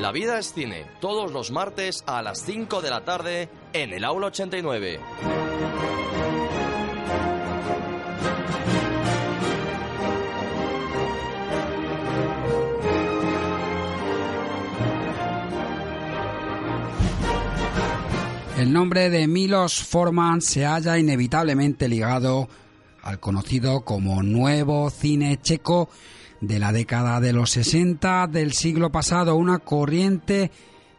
La vida es cine, todos los martes a las 5 de la tarde en el aula 89. El nombre de Milos Forman se halla inevitablemente ligado al conocido como nuevo cine checo de la década de los 60 del siglo pasado, una corriente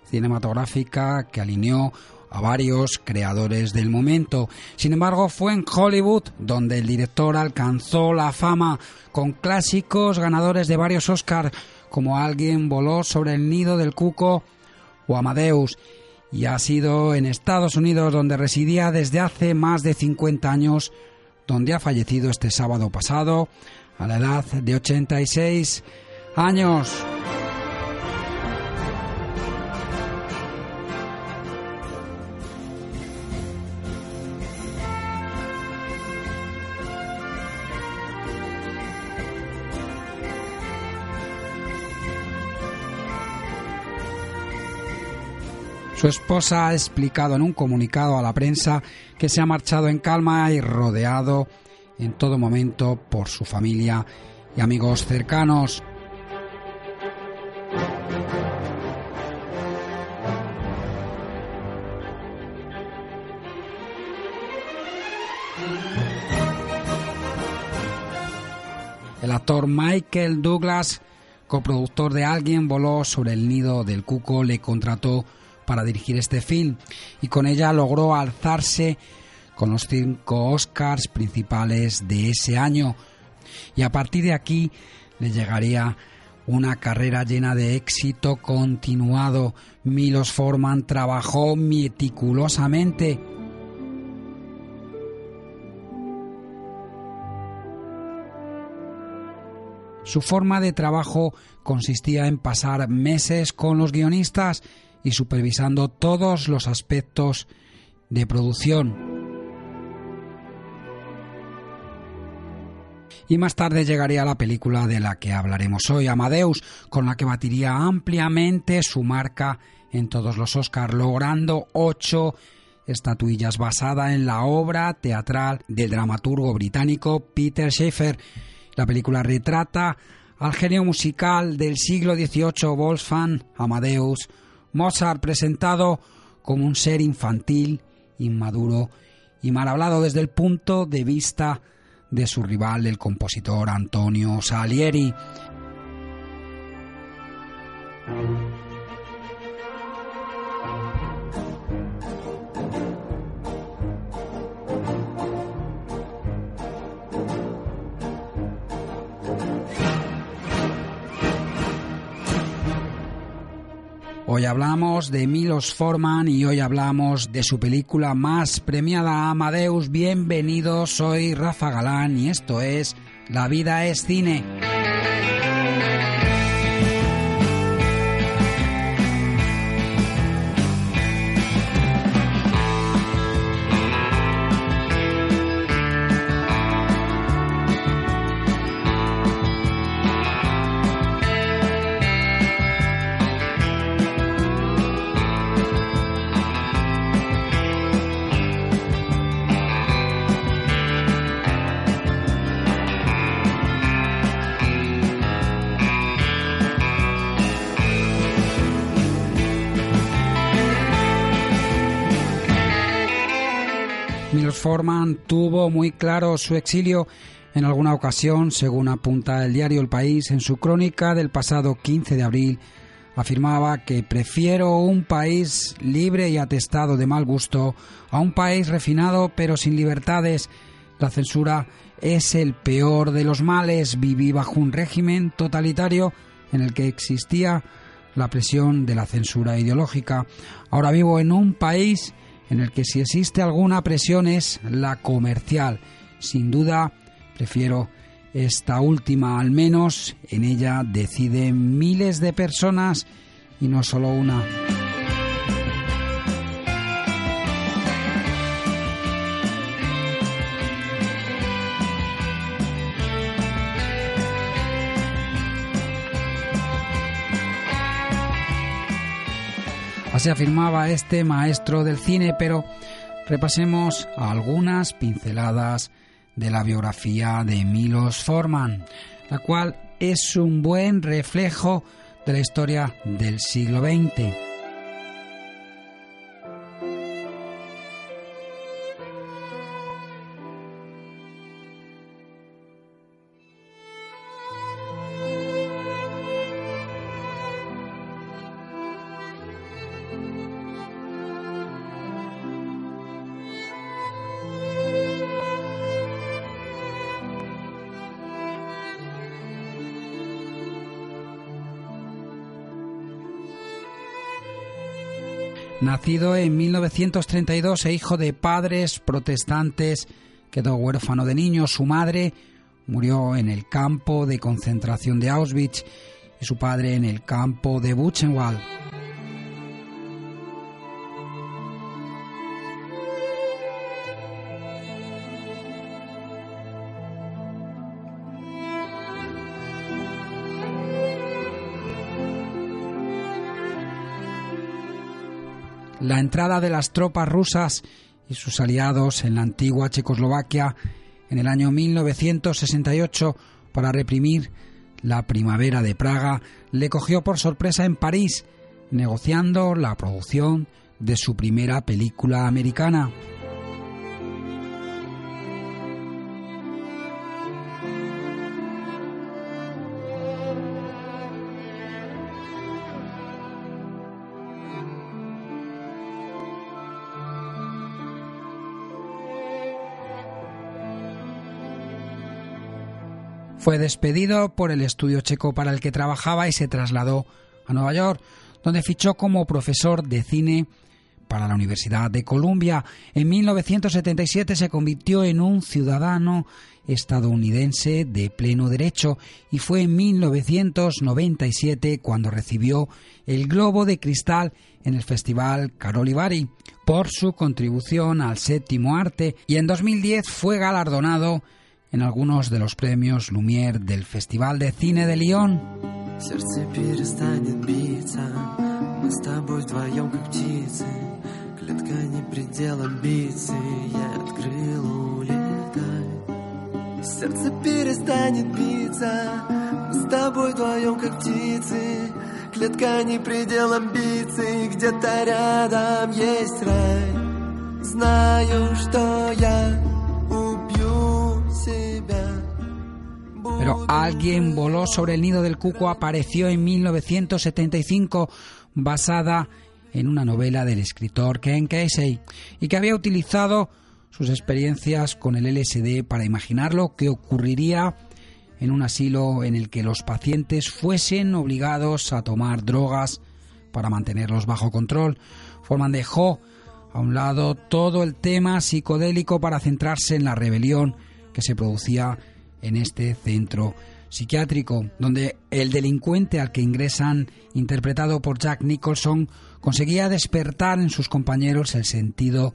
cinematográfica que alineó a varios creadores del momento. Sin embargo, fue en Hollywood donde el director alcanzó la fama con clásicos ganadores de varios Oscars como Alguien voló sobre el nido del cuco o Amadeus y ha sido en Estados Unidos donde residía desde hace más de 50 años, donde ha fallecido este sábado pasado a la edad de 86 años. Su esposa ha explicado en un comunicado a la prensa que se ha marchado en calma y rodeado en todo momento por su familia y amigos cercanos. El actor Michael Douglas, coproductor de Alguien voló sobre el nido del cuco, le contrató para dirigir este film y con ella logró alzarse con los cinco Oscars principales de ese año y a partir de aquí le llegaría una carrera llena de éxito continuado. Milos Forman trabajó meticulosamente Su forma de trabajo consistía en pasar meses con los guionistas y supervisando todos los aspectos de producción. Y más tarde llegaría la película de la que hablaremos hoy, Amadeus, con la que batiría ampliamente su marca en todos los Oscars, logrando ocho estatuillas basada en la obra teatral del dramaturgo británico Peter Shaffer. La película retrata al genio musical del siglo XVIII Wolfgang Amadeus Mozart presentado como un ser infantil, inmaduro y mal hablado desde el punto de vista de su rival, el compositor Antonio Salieri. Hoy hablamos de Milos Forman y hoy hablamos de su película más premiada Amadeus. Bienvenidos, soy Rafa Galán y esto es La vida es cine. Forman tuvo muy claro su exilio en alguna ocasión, según apunta el diario El País en su crónica del pasado 15 de abril, afirmaba que prefiero un país libre y atestado de mal gusto a un país refinado pero sin libertades. La censura es el peor de los males. Viví bajo un régimen totalitario en el que existía la presión de la censura ideológica. Ahora vivo en un país en el que si existe alguna presión es la comercial. Sin duda, prefiero esta última, al menos en ella deciden miles de personas y no solo una. Así afirmaba este maestro del cine, pero repasemos algunas pinceladas de la biografía de Milos Forman, la cual es un buen reflejo de la historia del siglo XX. Nacido en 1932 e hijo de padres protestantes, quedó huérfano de niño. Su madre murió en el campo de concentración de Auschwitz y su padre en el campo de Buchenwald. Entrada de las tropas rusas y sus aliados en la antigua Checoslovaquia en el año 1968 para reprimir la primavera de Praga le cogió por sorpresa en París, negociando la producción de su primera película americana. Fue despedido por el estudio checo para el que trabajaba y se trasladó a Nueva York, donde fichó como profesor de cine para la Universidad de Columbia. En 1977 se convirtió en un ciudadano estadounidense de pleno derecho y fue en 1997 cuando recibió el Globo de Cristal en el Festival Carolivari por su contribución al séptimo arte y en 2010 fue galardonado en algunos de los premios Lumière del Festival de Cine de Lyon. Сердце перестанет биться, мы с тобой вдвоем как птицы, клетка не предел амбиций, я открыл улетай. Сердце перестанет биться, с тобой вдвоем как птицы, клетка не предел амбиций, где-то рядом есть рай. Знаю, что я Alguien voló sobre el nido del cuco apareció en 1975 basada en una novela del escritor Ken Casey y que había utilizado sus experiencias con el LSD para imaginar lo que ocurriría en un asilo en el que los pacientes fuesen obligados a tomar drogas para mantenerlos bajo control. Forman dejó a un lado todo el tema psicodélico para centrarse en la rebelión que se producía en este centro psiquiátrico, donde el delincuente al que ingresan, interpretado por Jack Nicholson, conseguía despertar en sus compañeros el sentido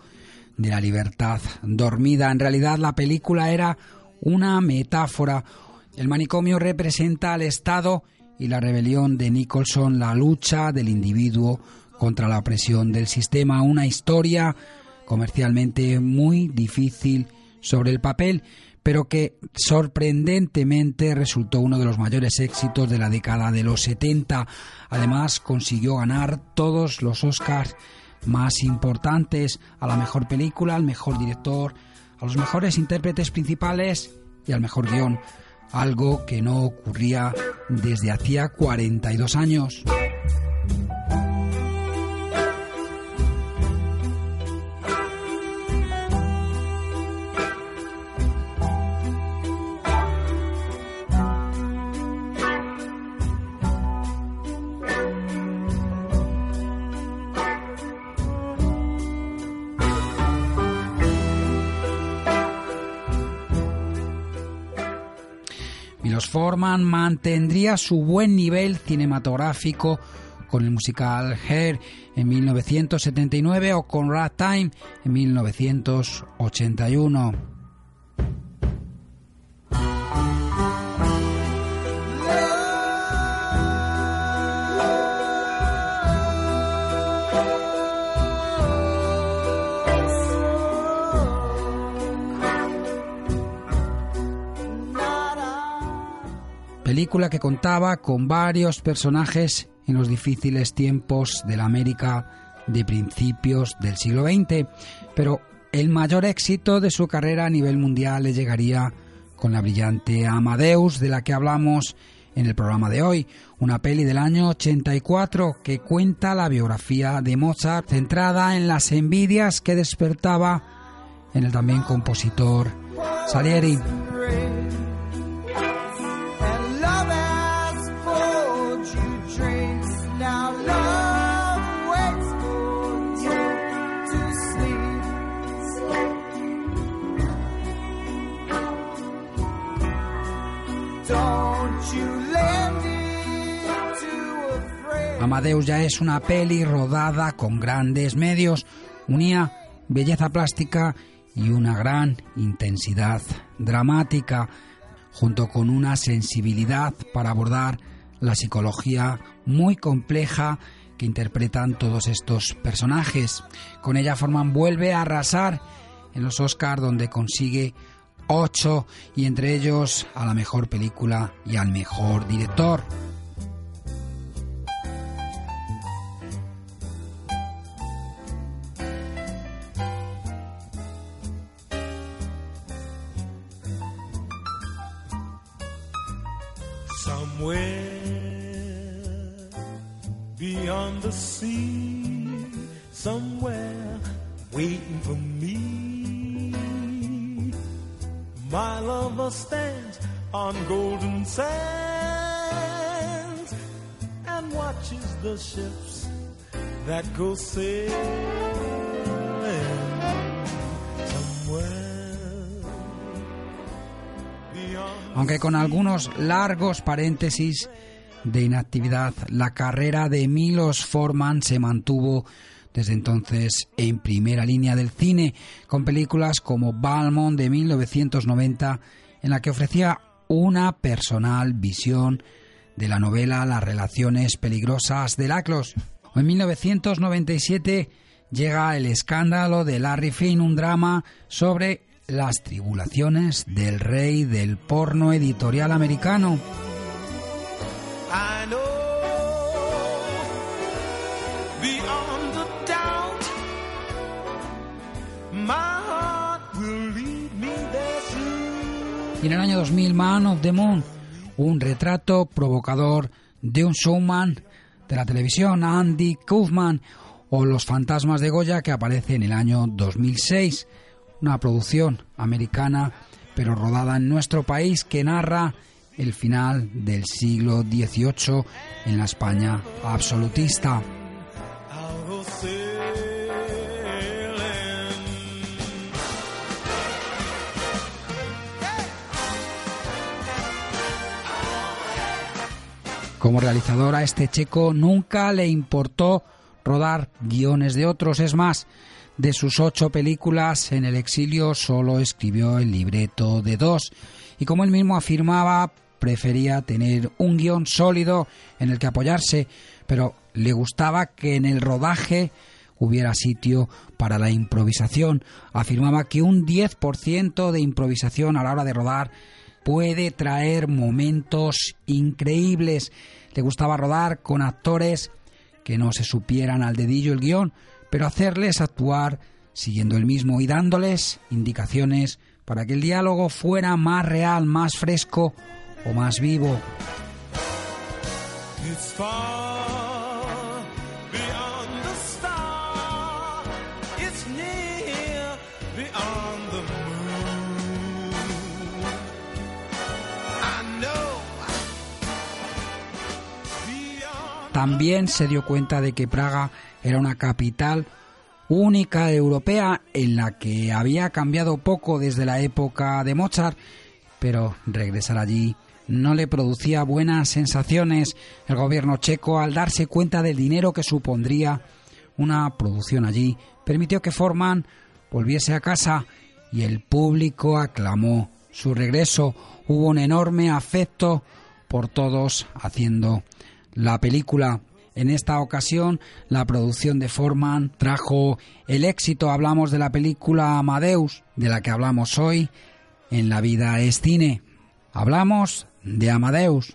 de la libertad dormida. En realidad la película era una metáfora. El manicomio representa al Estado y la rebelión de Nicholson, la lucha del individuo contra la opresión del sistema, una historia comercialmente muy difícil sobre el papel, pero que sorprendentemente resultó uno de los mayores éxitos de la década de los 70. Además, consiguió ganar todos los Oscars más importantes a la mejor película, al mejor director, a los mejores intérpretes principales y al mejor guion, algo que no ocurría desde hacía 42 años. Forman mantendría su buen nivel cinematográfico con el musical Hair en 1979 o con Time en 1981. Película que contaba con varios personajes en los difíciles tiempos de la América de principios del siglo XX, pero el mayor éxito de su carrera a nivel mundial le llegaría con la brillante Amadeus de la que hablamos en el programa de hoy, una peli del año 84 que cuenta la biografía de Mozart centrada en las envidias que despertaba en el también compositor Salieri. Amadeus ya es una peli rodada con grandes medios, unía belleza plástica y una gran intensidad dramática, junto con una sensibilidad para abordar la psicología muy compleja que interpretan todos estos personajes. Con ella Forman vuelve a arrasar en los Oscars donde consigue ocho y entre ellos a la mejor película y al mejor director. Somewhere beyond the sea, somewhere waiting for me. My lover stands on golden sands and watches the ships that go sailing. Aunque con algunos largos paréntesis de inactividad, la carrera de Milos Forman se mantuvo desde entonces en primera línea del cine, con películas como Balmont de 1990, en la que ofrecía una personal visión de la novela Las relaciones peligrosas de Laclos. En 1997 llega El escándalo de Larry Finn, un drama sobre las tribulaciones del rey del porno editorial americano. Y en el año 2000, Man of the Moon, un retrato provocador de un showman de la televisión, Andy Kaufman, o Los fantasmas de Goya, que aparece en el año 2006, una producción americana, pero rodada en nuestro país, que narra el final del siglo XVIII en la España absolutista. Como realizador a este checo nunca le importó rodar guiones de otros. Es más, de sus ocho películas en el exilio solo escribió el libreto de dos. Y como él mismo afirmaba, prefería tener un guion sólido en el que apoyarse, pero le gustaba que en el rodaje hubiera sitio para la improvisación. Afirmaba que un 10% de improvisación a la hora de rodar puede traer momentos increíbles. Le gustaba rodar con actores que no se supieran al dedillo el guion, pero hacerles actuar siguiendo el mismo y dándoles indicaciones para que el diálogo fuera más real, más fresco o más vivo. También se dio cuenta de que Praga era una capital única europea en la que había cambiado poco desde la época de Mozart, pero regresar allí no le producía buenas sensaciones. El gobierno checo, al darse cuenta del dinero que supondría una producción allí, permitió que Forman volviese a casa y el público aclamó su regreso. Hubo un enorme afecto por todos haciendo la película. En esta ocasión, la producción de Forman trajo el éxito. Hablamos de la película Amadeus, de la que hablamos hoy en La vida es cine. Hablamos de Amadeus.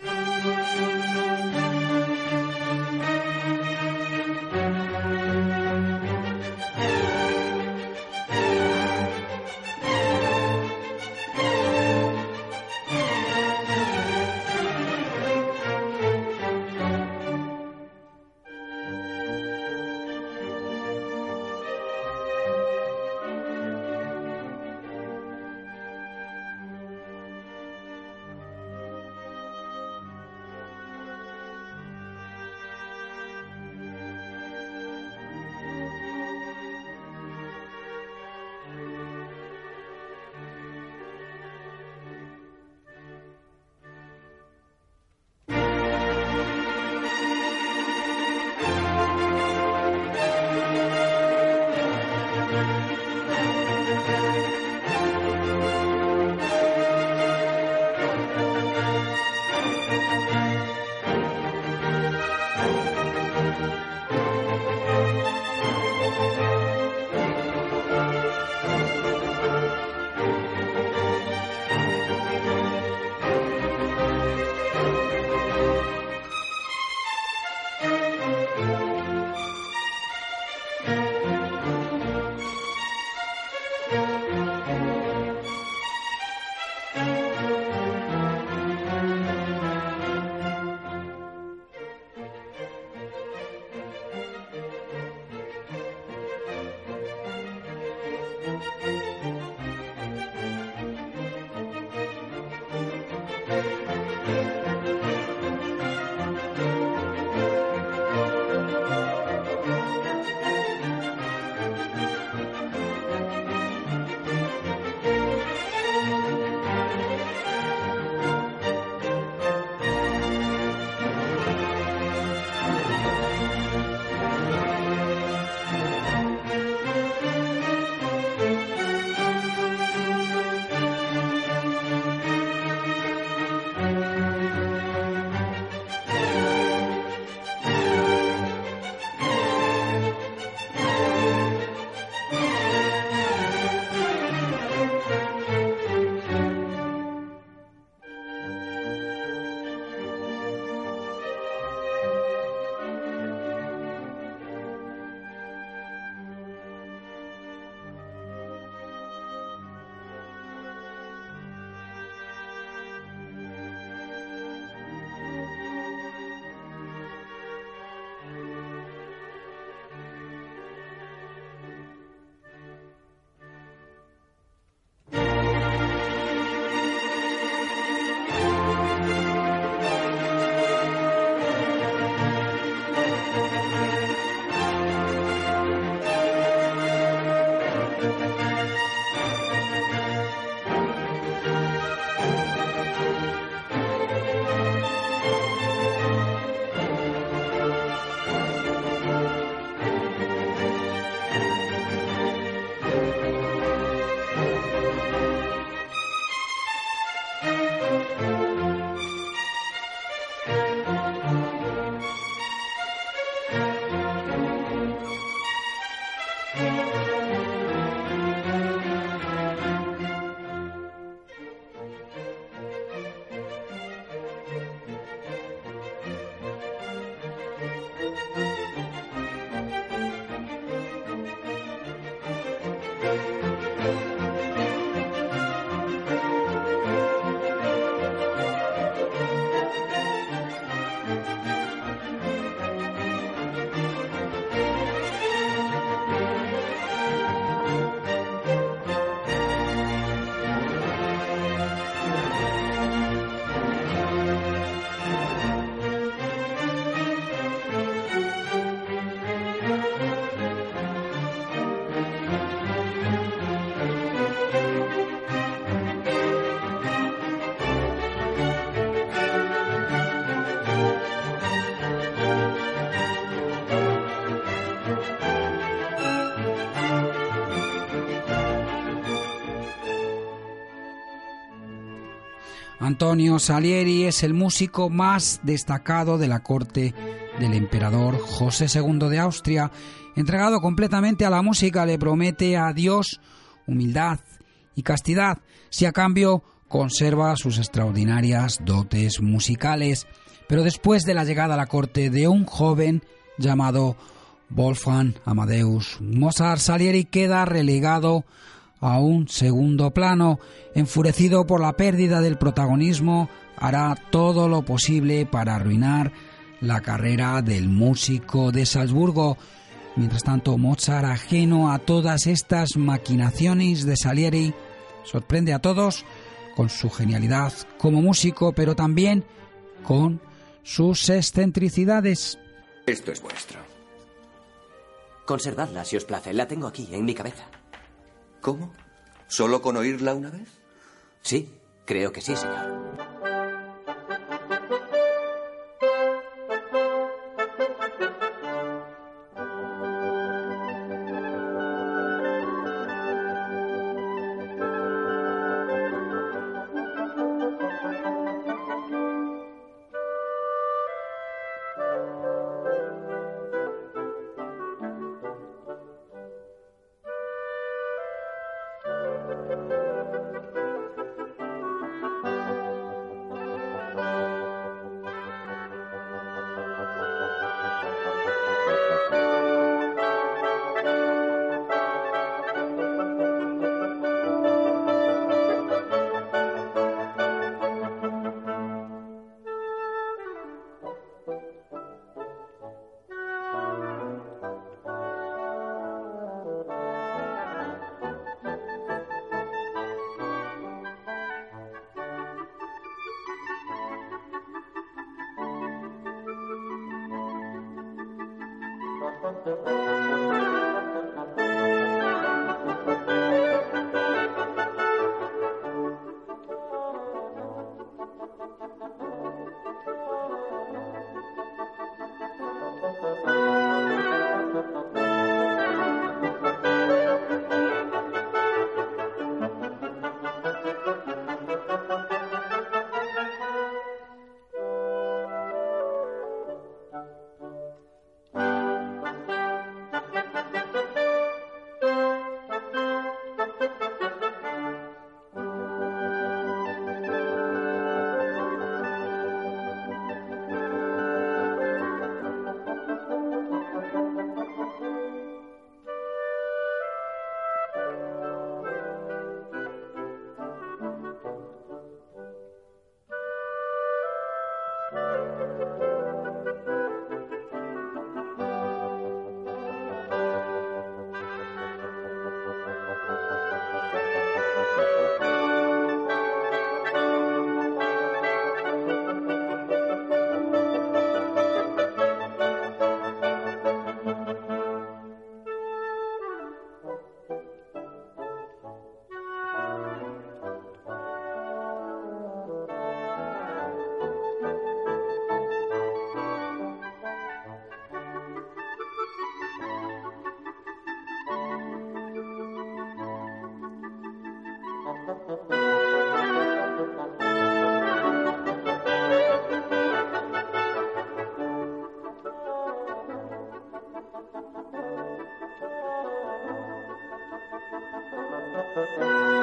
Antonio Salieri es el músico más destacado de la corte del emperador José II de Austria. Entregado completamente a la música, le promete a Dios humildad y castidad, si a cambio conserva sus extraordinarias dotes musicales. Pero después de la llegada a la corte de un joven llamado Wolfgang Amadeus Mozart, Salieri queda relegado a un segundo plano. Enfurecido por la pérdida del protagonismo, hará todo lo posible para arruinar la carrera del músico de Salzburgo. Mientras tanto, Mozart, ajeno a todas estas maquinaciones de Salieri, sorprende a todos con su genialidad como músico, pero también con sus excentricidades. Esto es vuestro. Conservadla si os place. La tengo aquí, en mi cabeza. ¿Cómo? ¿Solo con oírla una vez? Sí, creo que sí, señor. Thank.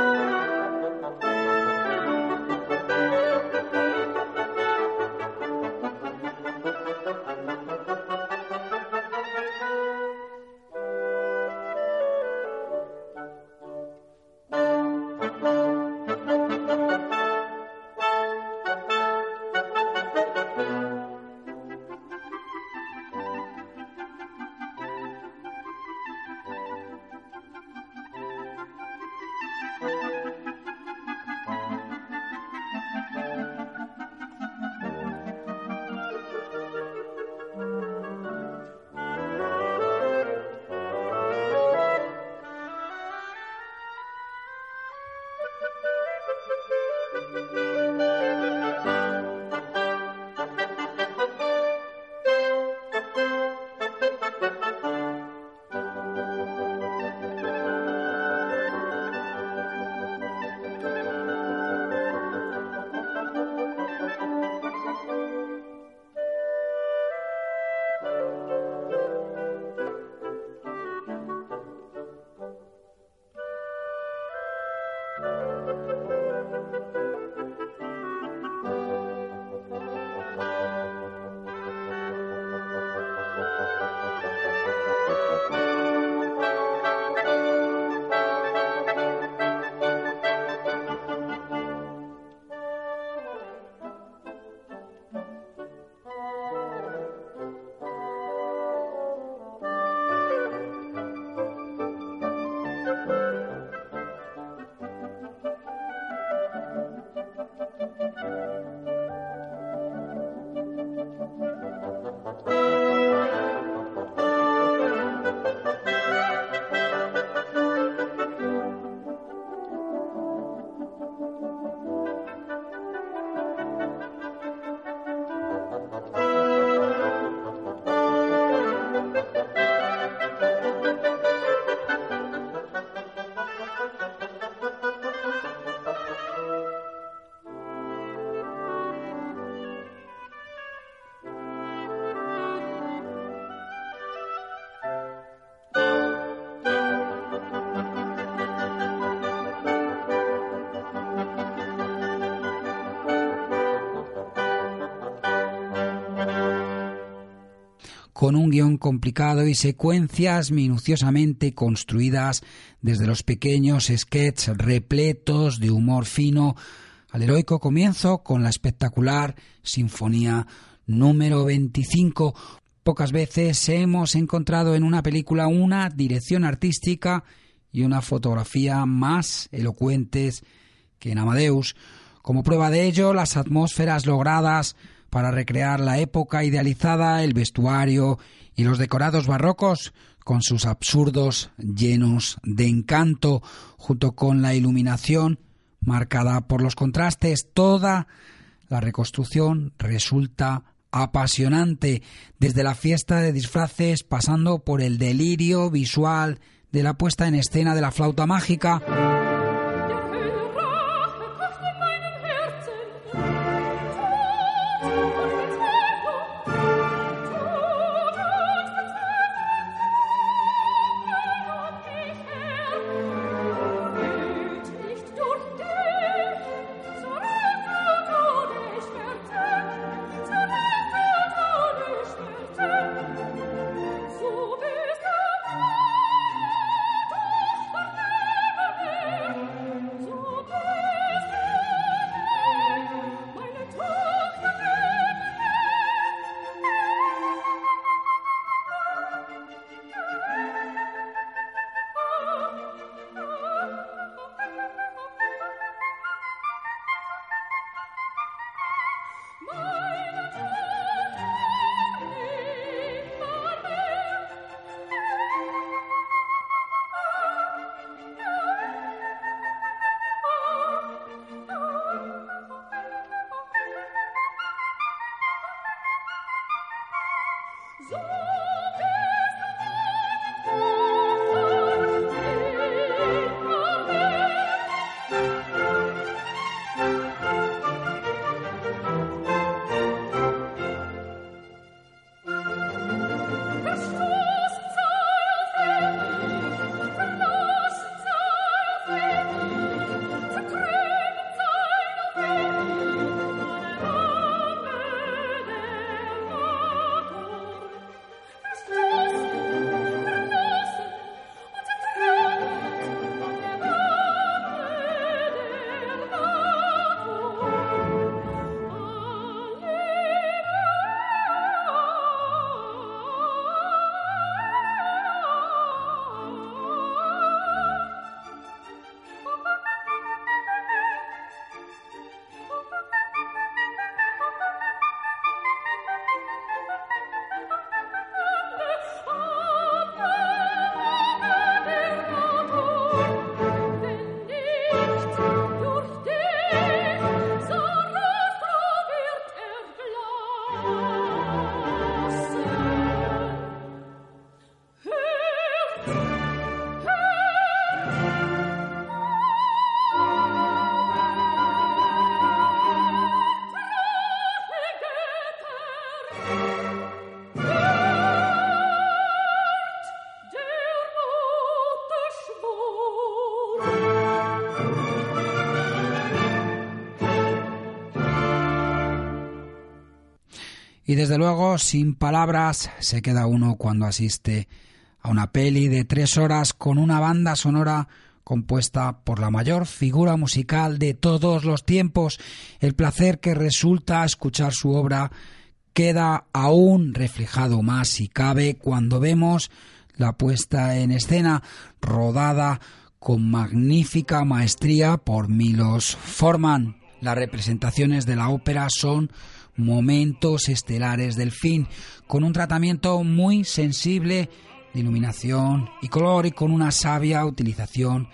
Complicado y secuencias minuciosamente construidas desde los pequeños sketches repletos de humor fino al heroico comienzo con la espectacular Sinfonía número 25. Pocas veces hemos encontrado en una película una dirección artística y una fotografía más elocuentes que en Amadeus. Como prueba de ello, las atmósferas logradas para recrear la época idealizada, el vestuario y los decorados barrocos con sus absurdos llenos de encanto, junto con la iluminación marcada por los contrastes, toda la reconstrucción resulta apasionante, desde la fiesta de disfraces pasando por el delirio visual de la puesta en escena de la flauta mágica. Y desde luego, sin palabras, se queda uno cuando asiste a una peli de tres horas con una banda sonora compuesta por la mayor figura musical de todos los tiempos. El placer que resulta escuchar su obra queda aún reflejado más si cabe cuando vemos la puesta en escena rodada con magnífica maestría por Milos Forman. Las representaciones de la ópera son momentos estelares del fin, con un tratamiento muy sensible de iluminación y color y con una sabia utilización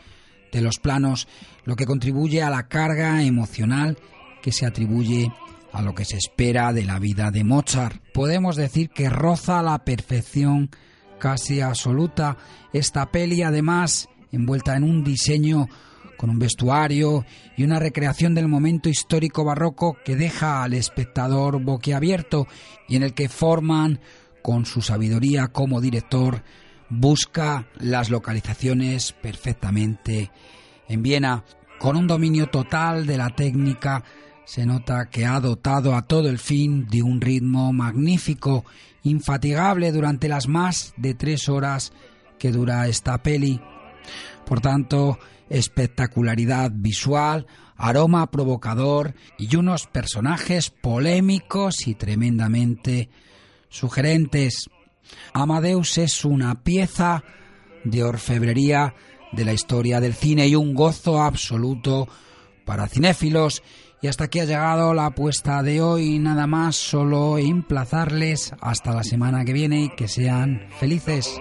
de los planos, lo que contribuye a la carga emocional que se atribuye a lo que se espera de la vida de Mozart. Podemos decir que roza la perfección casi absoluta esta peli, además envuelta en un diseño con un vestuario y una recreación del momento histórico barroco que deja al espectador boquiabierto y en el que Forman, con su sabiduría como director, busca las localizaciones perfectamente. En Viena, con un dominio total de la técnica, se nota que ha dotado a todo el fin de un ritmo magnífico, infatigable durante las más de tres horas que dura esta peli. Por tanto, espectacularidad visual, aroma provocador y unos personajes polémicos y tremendamente sugerentes. Amadeus es una pieza de orfebrería de la historia del cine y un gozo absoluto para cinéfilos. Y hasta aquí ha llegado la apuesta de hoy. Nada más, solo emplazarles hasta la semana que viene y que sean felices.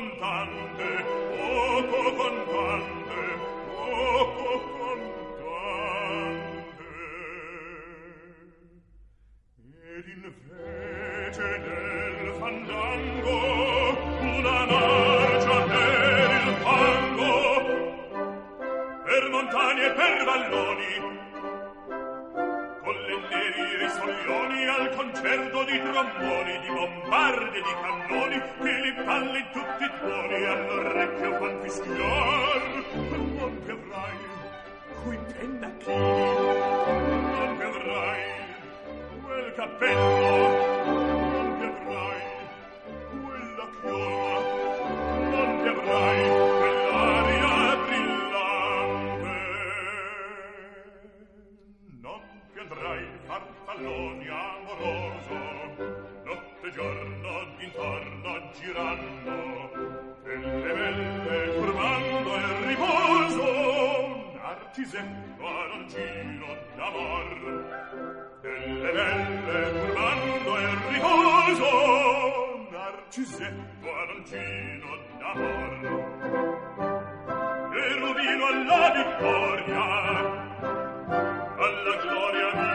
Poco stelle turbando il riposo Narcisetto arancino d'amor. E rubino alla vittoria alla gloria mia